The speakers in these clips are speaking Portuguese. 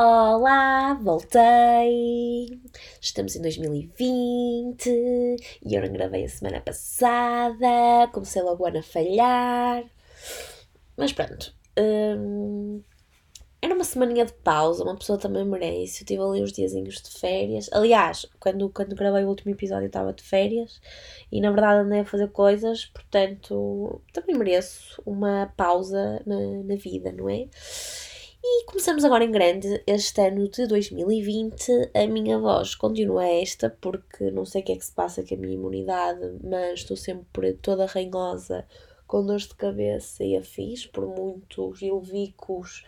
Olá, voltei! Estamos em 2020 e eu não gravei a semana passada, comecei logo a falhar. Mas pronto, hum, era uma semaninha de pausa, uma pessoa também merece. Eu tive ali uns diazinhos de férias. Aliás, quando, quando gravei o último episódio eu estava de férias e na verdade andei a fazer coisas, portanto também mereço uma pausa na, na vida, não é? E começamos agora em grande este ano de 2020. A minha voz continua esta, porque não sei o que é que se passa com a minha imunidade, mas estou sempre toda ranhosa, com dores de cabeça e afins, por muitos ilvicos,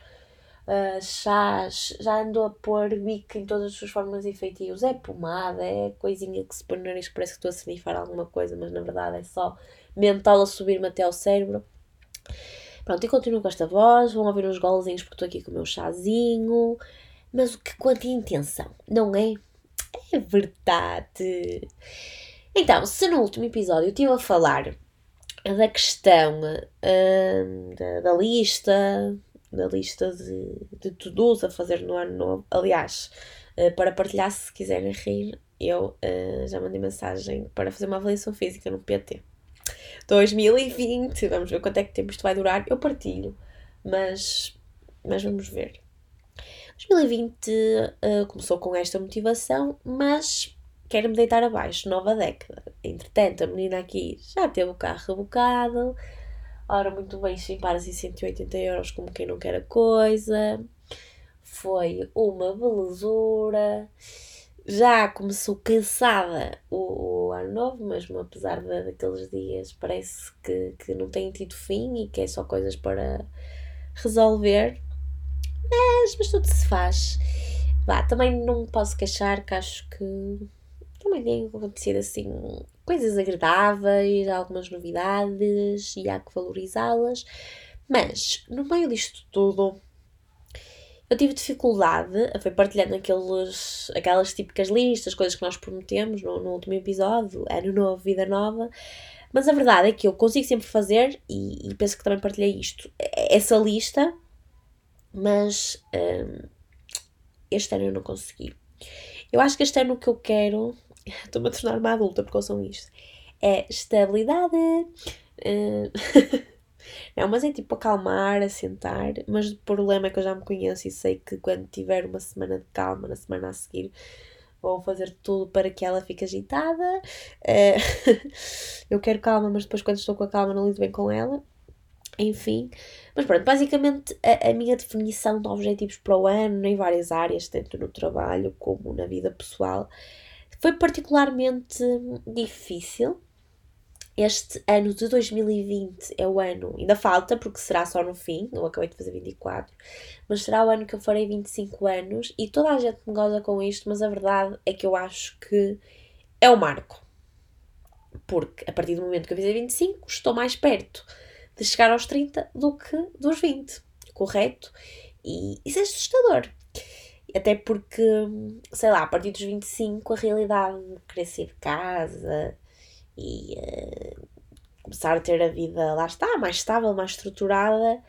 uh, chás, já ando a pôr bico em todas as suas formas e feitios. É pomada, é coisinha que se põe no nariz parece que estou a snifar alguma coisa, mas na verdade é só mental a subir-me até ao cérebro. Pronto, e continuo com esta voz, vão ouvir uns golzinhos porque estou aqui com o meu chazinho. Mas o que quanto intenção, não é? É verdade. Então, se no último episódio eu estive a falar da questão hum, da, da, lista, da lista de, de to-dos a fazer no ano novo, aliás, uh, para partilhar se quiserem rir, eu uh, já mandei mensagem para fazer uma avaliação física no PT. 2020, vamos ver quanto é que tempo isto vai durar. Eu partilho, mas, mas vamos ver. 2020 uh, começou com esta motivação, mas quero-me deitar abaixo, nova década. Entretanto, a menina aqui já teve o carro rebocado, ora, muito bem, 5 paras e 180 euros, como quem não quer a coisa. Foi uma belezura já começou cansada o ano novo, mesmo apesar de, daqueles dias, parece que, que não tem tido fim e que é só coisas para resolver. Mas, mas tudo se faz. Vá, também não posso queixar, que acho que também tem acontecido assim coisas agradáveis, algumas novidades e há que valorizá-las. Mas, no meio disto tudo, eu tive dificuldade, foi partilhando aqueles, aquelas típicas listas, coisas que nós prometemos no, no último episódio, ano novo, vida nova, mas a verdade é que eu consigo sempre fazer, e, e penso que também partilhei isto, essa lista, mas um, este ano eu não consegui. Eu acho que este ano o que eu quero, estou-me a tornar uma adulta porque eu sou isto, é estabilidade. Uh, Não, mas é tipo acalmar, assentar. Mas o problema é que eu já me conheço e sei que quando tiver uma semana de calma, na semana a seguir, vou fazer tudo para que ela fique agitada. Uh, eu quero calma, mas depois quando estou com a calma não lido bem com ela. Enfim, mas pronto, basicamente a, a minha definição de objetivos para o ano, em várias áreas, tanto no trabalho como na vida pessoal, foi particularmente difícil este ano de 2020 é o ano, ainda falta, porque será só no fim, eu acabei de fazer 24, mas será o ano que eu farei 25 anos e toda a gente me goza com isto, mas a verdade é que eu acho que é o marco. Porque a partir do momento que eu fizer 25, estou mais perto de chegar aos 30 do que dos 20, correto? E isso é assustador. Até porque, sei lá, a partir dos 25, a realidade de sair de casa, e uh, começar a ter a vida, lá está, mais estável, mais estruturada,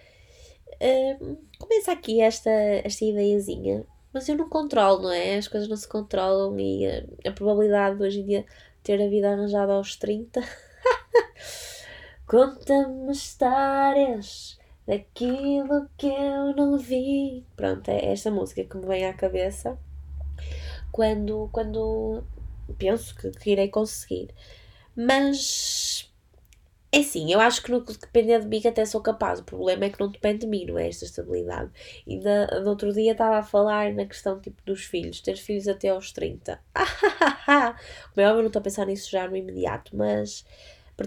uh, começa aqui esta, esta ideiazinha. Mas eu não controlo, não é? As coisas não se controlam e uh, a probabilidade de hoje em dia ter a vida arranjada aos 30. Conta-me histórias daquilo que eu não vi. Pronto, é esta música que me vem à cabeça quando, quando penso que, que irei conseguir. Mas é assim, eu acho que no que depender de mim até sou capaz. O problema é que não depende de mim, não é? Esta estabilidade. E no outro dia estava a falar na questão tipo dos filhos, ter filhos até aos 30. Como é óbvio, não estou a pensar nisso já no imediato, mas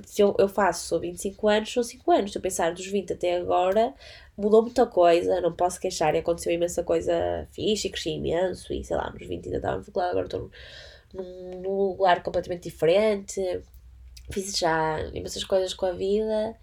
se eu, eu faço, sou 25 anos, são 5 anos. Se eu pensar dos 20 até agora, mudou muita coisa, não posso queixar. E aconteceu imensa coisa fixe, cresci imenso. E sei lá, nos 20 ainda estava faculdade, agora estou num lugar completamente diferente fiz já imensas coisas com a vida.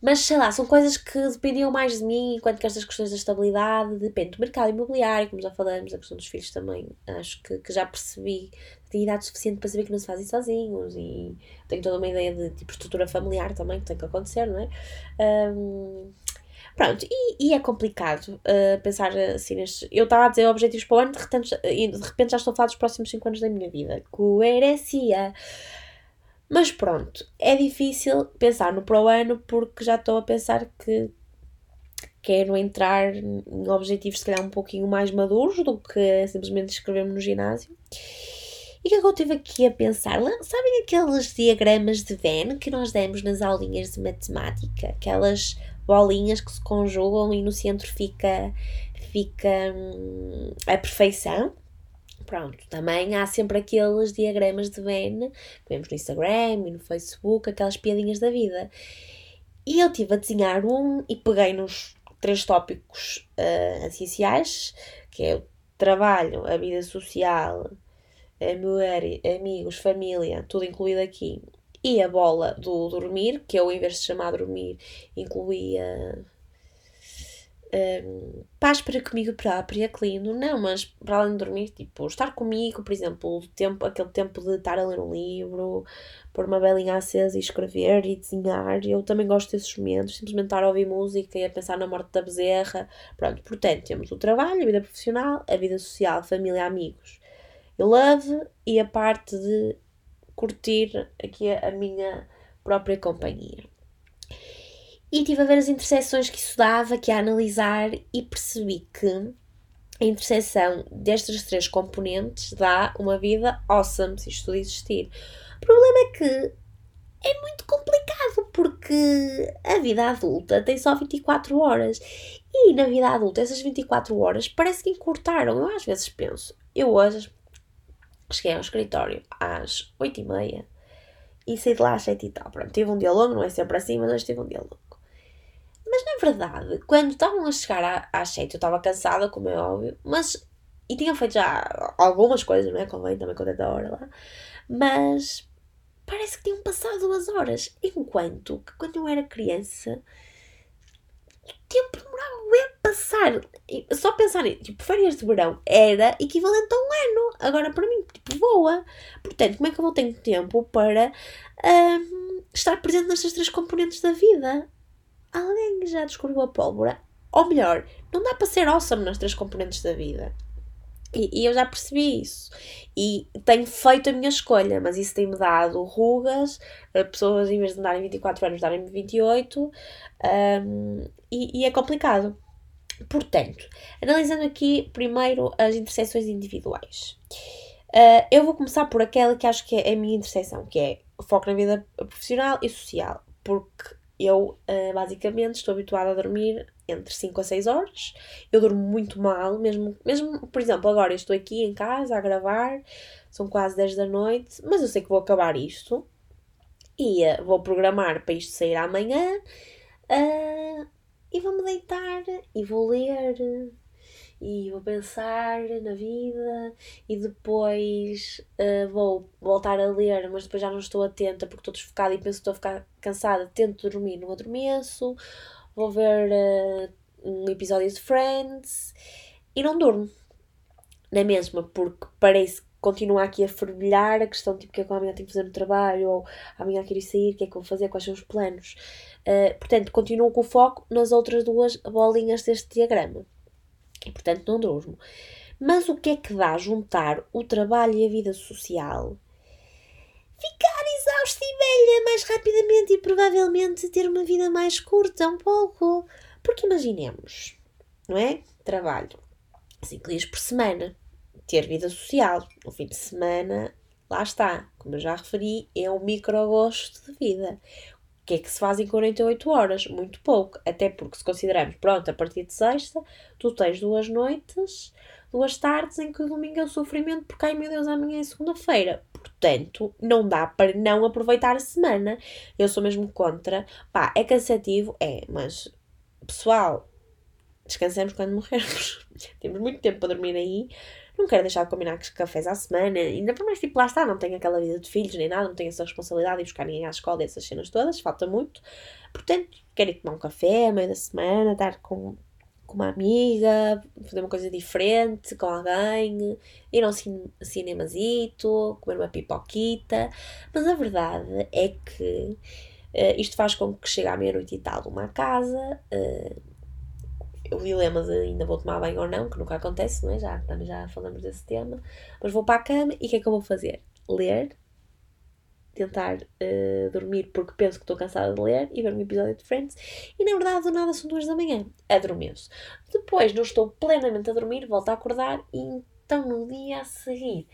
Mas sei lá, são coisas que dependiam mais de mim, enquanto que estas questões da estabilidade depende do mercado imobiliário, como já falamos, a questão dos filhos também. Acho que, que já percebi, tenho idade suficiente para saber que não se fazem sozinhos e tenho toda uma ideia de tipo estrutura familiar também que tem que acontecer, não é? Um, Pronto, e, e é complicado uh, pensar assim nestes. Eu estava a dizer objetivos para o ano, de repente, de repente já estou a falar dos próximos 5 anos da minha vida. Coerecia! Mas pronto, é difícil pensar no para o ano porque já estou a pensar que quero entrar em objetivos, se calhar, um pouquinho mais maduros do que simplesmente escrever-me no ginásio. E o que é que eu estive aqui a pensar? Sabem aqueles diagramas de Venn que nós demos nas aulinhas de matemática? Aquelas bolinhas que se conjugam e no centro fica, fica hum, a perfeição? Pronto, também há sempre aqueles diagramas de Venn que vemos no Instagram e no Facebook, aquelas piadinhas da vida. E eu estive a desenhar um e peguei nos três tópicos uh, essenciais, que é o trabalho, a vida social, a amigos, família, tudo incluído aqui, e a bola do dormir, que eu, em vez de chamar dormir, incluía um, paz para comigo própria, que lindo, não, mas para além de dormir, tipo, estar comigo, por exemplo, tempo, aquele tempo de estar a ler um livro, pôr uma belinha acesa e escrever e desenhar, eu também gosto desses momentos, simplesmente estar a ouvir música e a pensar na morte da bezerra, pronto, portanto, temos o trabalho, a vida profissional, a vida social, família, amigos, love e a parte de curtir aqui a, a minha própria companhia. E estive a ver as interseções que isso dava, que a analisar, e percebi que a interseção destes três componentes dá uma vida awesome, se isto existir. O problema é que é muito complicado porque a vida adulta tem só 24 horas e na vida adulta essas 24 horas parece que encurtaram. Eu às vezes penso, eu hoje cheguei ao escritório às 8h30 e saí de lá às 7 e tal. Pronto, tive um dia longo, não é sempre assim, mas hoje tive um dia longo. Mas na verdade, quando estavam a chegar às 7, eu estava cansada, como é óbvio, mas. E tinham feito já algumas coisas, não é? Convém também com a hora lá. Mas parece que tinham passado duas horas. Enquanto que quando eu era criança, o tempo. Só pensar em, tipo, férias de verão era equivalente a um ano. Agora para mim, tipo, voa. Portanto, como é que eu vou ter tempo para um, estar presente nestas três componentes da vida? alguém já descobriu a pólvora. Ou melhor, não dá para ser awesome nas três componentes da vida. E, e, eu já percebi isso. E tenho feito a minha escolha, mas isso tem-me dado rugas, eh, pessoas em vez de me darem 24 anos, darem-me 28, um, e, e é complicado. Portanto, analisando aqui primeiro as interseções individuais. Uh, eu vou começar por aquela que acho que é a minha interseção, que é foco na vida profissional e social, porque eu, uh, basicamente, estou habituada a dormir entre 5 a 6 horas. Eu durmo muito mal, mesmo, mesmo, por exemplo, agora eu estou aqui em casa a gravar, são quase 10 da noite, mas eu sei que vou acabar isto e uh, vou programar para isto sair amanhã uh, e vou-me deitar e vou ler e vou pensar na vida e depois uh, vou voltar a ler, mas depois já não estou atenta porque estou desfocada e penso que estou a ficar cansada, tento dormir, não adormeço, vou ver uh, um episódio de Friends e não durmo. Na mesma, porque parece que continua aqui a fervilhar a questão tipo, o que é que amanhã tenho que fazer no trabalho, ou amanhã quero ir sair, o que é que vou fazer, quais são os planos. Uh, portanto, continuo com o foco nas outras duas bolinhas deste diagrama e portanto não durmo. Mas o que é que dá juntar o trabalho e a vida social? Ficar exausta e velha mais rapidamente e provavelmente ter uma vida mais curta, um pouco. Porque imaginemos, não é? Trabalho 5 dias por semana, ter vida social, no fim de semana, lá está, como eu já referi, é um micro gosto de vida que é que se faz em 48 horas? Muito pouco, até porque se considerarmos, pronto, a partir de sexta, tu tens duas noites, duas tardes em que o domingo é o sofrimento, porque ai meu Deus, amanhã é segunda-feira. Portanto, não dá para não aproveitar a semana. Eu sou mesmo contra. Pá, é cansativo? É, mas pessoal, descansamos quando morrermos. Temos muito tempo para dormir aí não quero deixar de combinar cafés à semana, ainda por mais, tipo, lá está, não tenho aquela vida de filhos nem nada, não tenho essa responsabilidade de buscar ninguém à escola, essas cenas todas, falta muito. Portanto, quero ir tomar um café, meio da semana, estar com, com uma amiga, fazer uma coisa diferente com alguém, ir a um cinemazito, comer uma pipoquita, mas a verdade é que uh, isto faz com que chegue à meia-noite e tal uma casa, uh, o dilema de ainda vou tomar banho ou não, que nunca acontece, não é? Já, já falamos desse tema. Mas vou para a cama e o que é que eu vou fazer? Ler, tentar uh, dormir porque penso que estou cansada de ler e ver um episódio de Friends e na verdade do nada são duas da manhã, adormeço. Depois não estou plenamente a dormir, volto a acordar e então no dia a seguir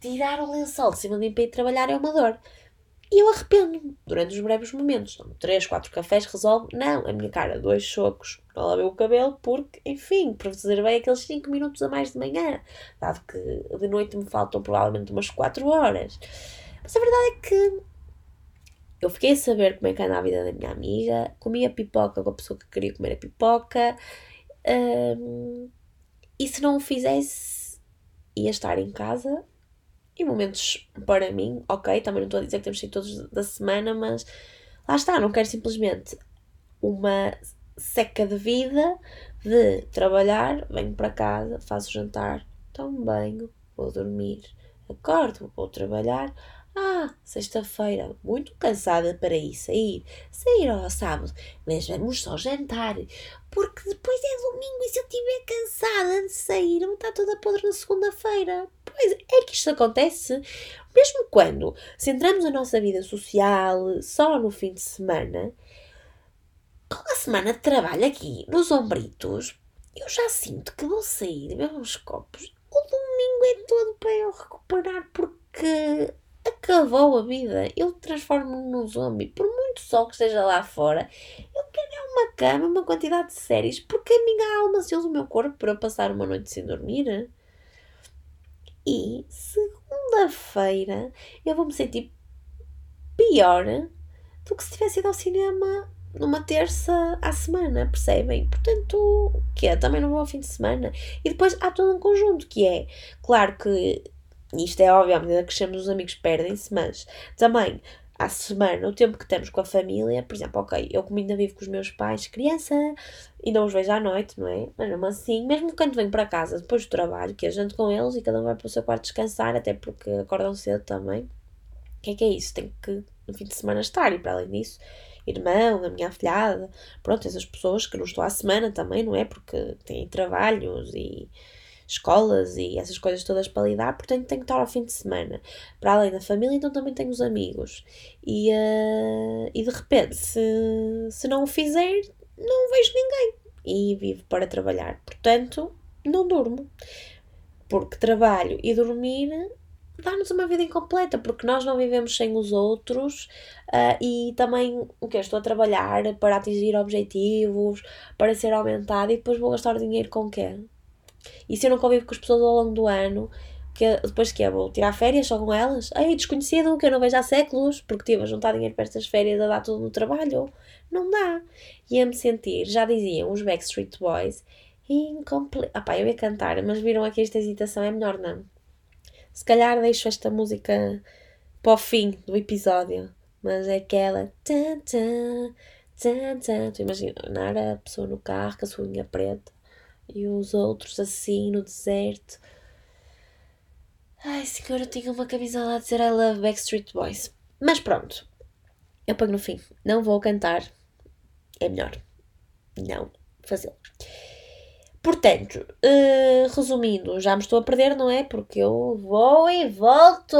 tirar o lençol de cima de mim para ir trabalhar é uma dor. E eu arrependo-me durante os breves momentos. Tomo 3, 4 cafés, resolve. Não, a minha cara, dois socos. Não lavei o cabelo porque, enfim, preservei aqueles 5 minutos a mais de manhã. Dado que de noite me faltam provavelmente umas 4 horas. Mas a verdade é que eu fiquei a saber como é que anda a vida da minha amiga. Comia pipoca com a pessoa que queria comer a pipoca. Um, e se não o fizesse, ia estar em casa e momentos para mim, ok, também não estou a dizer que temos sido todos da semana, mas lá está, não quero simplesmente uma seca de vida de trabalhar, venho para casa, faço jantar, tomo banho, vou dormir, acordo, vou trabalhar, ah, sexta-feira, muito cansada para ir sair. Sair ao sábado, mas vamos só jantar. Porque depois é domingo e se eu estiver cansada de sair, vou estar toda podre na segunda-feira. Pois é que isto acontece. Mesmo quando centramos a nossa vida social só no fim de semana, com a semana de trabalho aqui nos ombritos, eu já sinto que vou sair beber uns copos. O domingo é todo para eu recuperar porque acabou a vida. Eu transformo-me num zombie. Por muito sol que esteja lá fora, eu quero é uma cama, uma quantidade de séries, porque a minha alma se usa o meu corpo para passar uma noite sem dormir. E segunda-feira eu vou me sentir pior do que se tivesse ido ao cinema numa terça à semana, percebem? Portanto, que é? Também não vou ao fim de semana. E depois há todo um conjunto que é, claro que isto é óbvio, à medida que crescemos os amigos perdem-se, mas também à semana, o tempo que temos com a família, por exemplo, ok, eu como ainda vivo com os meus pais, criança, e não os vejo à noite, não é? Mas mesmo assim, mesmo quando venho para casa depois do trabalho, que a gente com eles e cada um vai para o seu quarto descansar, até porque acordam cedo também, o que é que é isso? Tenho que no fim de semana estar, e para além disso, irmão, a minha afilhada, pronto, essas pessoas que não estou à semana também, não é? Porque têm trabalhos e escolas e essas coisas todas para lidar, portanto tenho que estar ao fim de semana. Para além da família, então também tenho os amigos. E, uh, e de repente, se, se não o fizer, não vejo ninguém. E vivo para trabalhar. Portanto, não durmo. Porque trabalho e dormir dá-nos uma vida incompleta, porque nós não vivemos sem os outros uh, e também o que estou a trabalhar para atingir objetivos, para ser aumentado e depois vou gastar dinheiro com quem? E se eu não convivo com as pessoas ao longo do ano, que depois que é? Vou tirar férias só com elas? Ai, desconhecido, que eu não vejo há séculos, porque tive a juntar dinheiro para estas férias a dar tudo no trabalho. Não dá. E a me sentir, já diziam os Backstreet Boys, incompleto. Ah pá, eu ia cantar, mas viram aqui esta hesitação, é melhor não. Se calhar deixo esta música para o fim do episódio, mas é aquela. Tan, tan, tan, tan. Tu imaginar a pessoa no carro com a sua unha preta e os outros assim no deserto. Ai, senhor, eu tinha uma camisola a dizer I love Backstreet Boys. Mas pronto, eu ponho no fim. Não vou cantar. É melhor não fazê-lo. Portanto, uh, resumindo, já me estou a perder, não é? Porque eu vou e volto.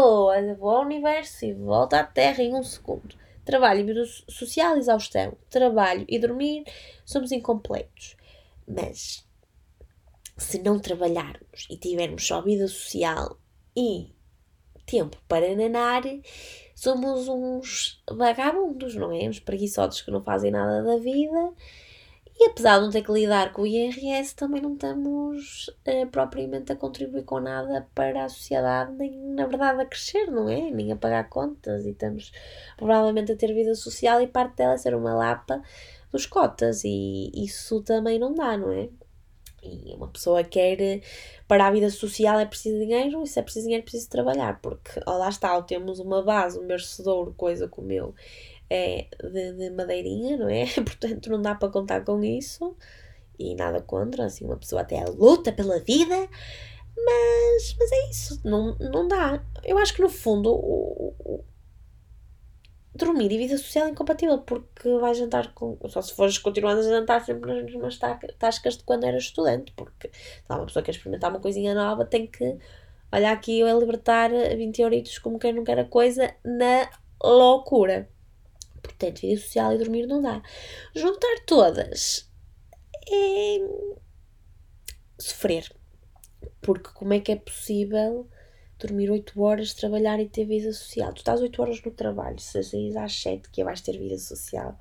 Vou ao universo e volto à Terra em um segundo. Trabalho social, exaustão. Trabalho e dormir, somos incompletos. Mas se não trabalharmos e tivermos só vida social e tempo para nanar, somos uns vagabundos, não é? Uns preguiçosos que não fazem nada da vida. E apesar de não ter que lidar com o IRS, também não estamos eh, propriamente a contribuir com nada para a sociedade, nem na verdade a crescer, não é? Nem a pagar contas. E estamos provavelmente a ter vida social e parte dela ser uma lapa dos cotas. E isso também não dá, não é? E uma pessoa quer, para a vida social é preciso dinheiro, e se é preciso dinheiro, é preciso trabalhar, porque ó, lá está, temos uma base, um mercedouro, coisa como eu, é de, de madeirinha, não é? Portanto, não dá para contar com isso, e nada contra, assim, uma pessoa até luta pela vida, mas, mas é isso, não, não dá. Eu acho que no fundo o dormir e vida social é incompatível, porque vais jantar com. Só se fores continuando a jantar sempre nas mesmas tascas de quando eras estudante, porque tá, uma pessoa que quer experimentar uma coisinha nova tem que. Olha aqui eu a libertar 20 euritos como quem não quer a coisa na loucura. Portanto, vida social e dormir não dá. Juntar todas é sofrer. Porque como é que é possível dormir 8 horas, trabalhar e ter vida social? Tu estás 8 horas no trabalho, se saís às 7 que vais ter vida social,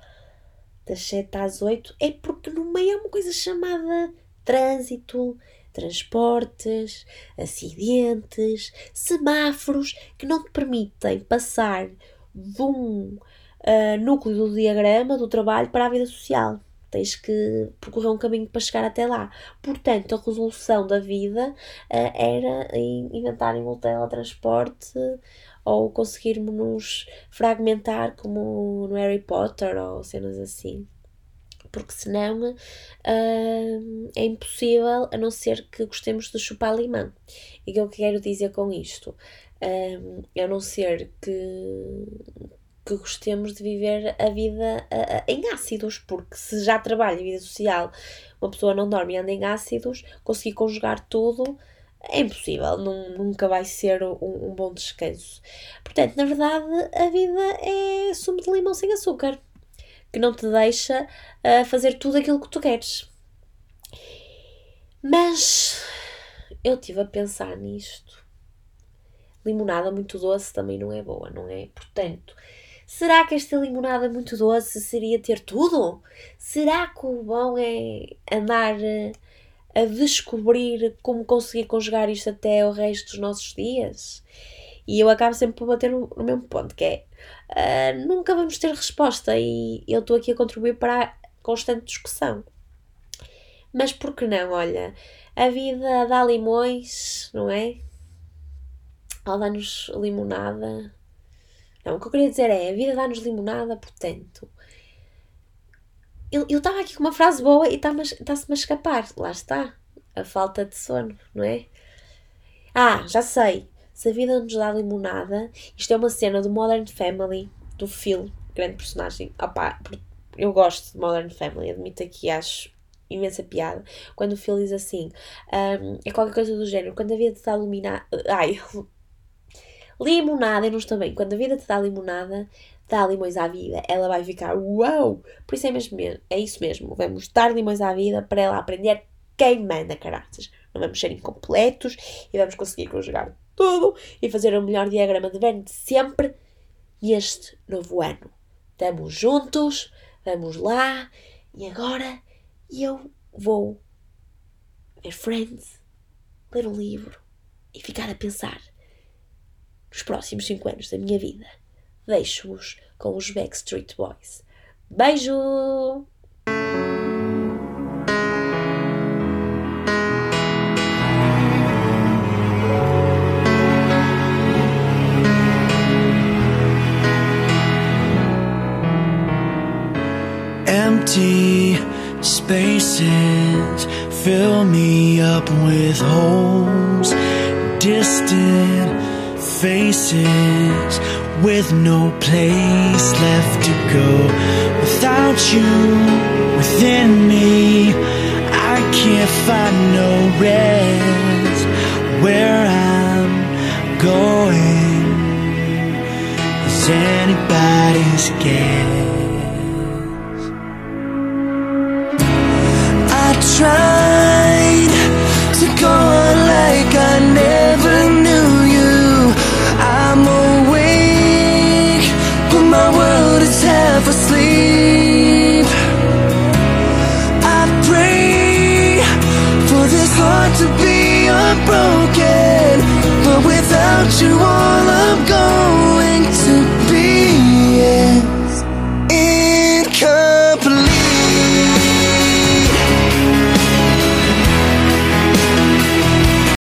das 7 às 8, é porque no meio há uma coisa chamada trânsito, transportes, acidentes, semáforos que não te permitem passar de um uh, núcleo do diagrama do trabalho para a vida social. Tens que percorrer um caminho para chegar até lá. Portanto, a resolução da vida uh, era inventarem um teletransporte ou conseguirmos nos fragmentar como no Harry Potter ou cenas assim. Porque senão uh, é impossível a não ser que gostemos de chupar limão. E o que eu quero dizer com isto? Uh, a não ser que, que gostemos de viver a vida a, a, em ácidos, porque se já trabalha em vida social, uma pessoa não dorme e anda em ácidos, conseguir conjugar tudo é impossível, nunca vai ser um, um, bom descanso. Portanto, na verdade, a vida é sumo de limão sem açúcar, que não te deixa uh, fazer tudo aquilo que tu queres. Mas eu estive a pensar nisto. Limonada muito doce também não é boa, não é? Portanto, Será que esta limonada muito doce seria ter tudo? Será que o bom é andar eh, a descobrir como conseguir conjugar isto até o resto dos nossos dias? E eu acabo sempre por bater no, no mesmo ponto, que é uh, nunca vamos ter resposta e eu estou aqui a contribuir para a constante discussão. Mas por que não? Olha, a vida dá limões, não é? Ou dá-nos limonada, não, o que eu queria dizer é: a vida dá-nos limonada, portanto. Eu estava aqui com uma frase boa e está-se-me a escapar. Lá está. A falta de sono, não é? Ah, já sei. Se a vida nos dá limonada, isto é uma cena do Modern Family, do Phil, grande personagem. Opa, eu gosto de Modern Family, admito aqui, acho imensa piada. Quando o Phil diz assim, um, é qualquer coisa do género, quando a vida te dá limonada. Ai, Limonada, eu não estou bem. Quando a vida te dá limonada, dá limões à vida. Ela vai ficar uau! Por isso é, mesmo, é isso mesmo. Vamos dar limões à vida para ela aprender quem manda, caraças. Não vamos ser incompletos e vamos conseguir conjugar tudo e fazer o melhor diagrama de Venn de sempre neste novo ano. Estamos juntos, vamos lá e agora eu vou ver Friends, ler um livro e ficar a pensar os próximos 5 anos da minha vida. Deixo-vos com os Backstreet Boys. Beijo! Empty spaces fill me up with holes, distant faces with no place left to go. Without you within me, I can't find no rest where I'm going. Is anybody's guess?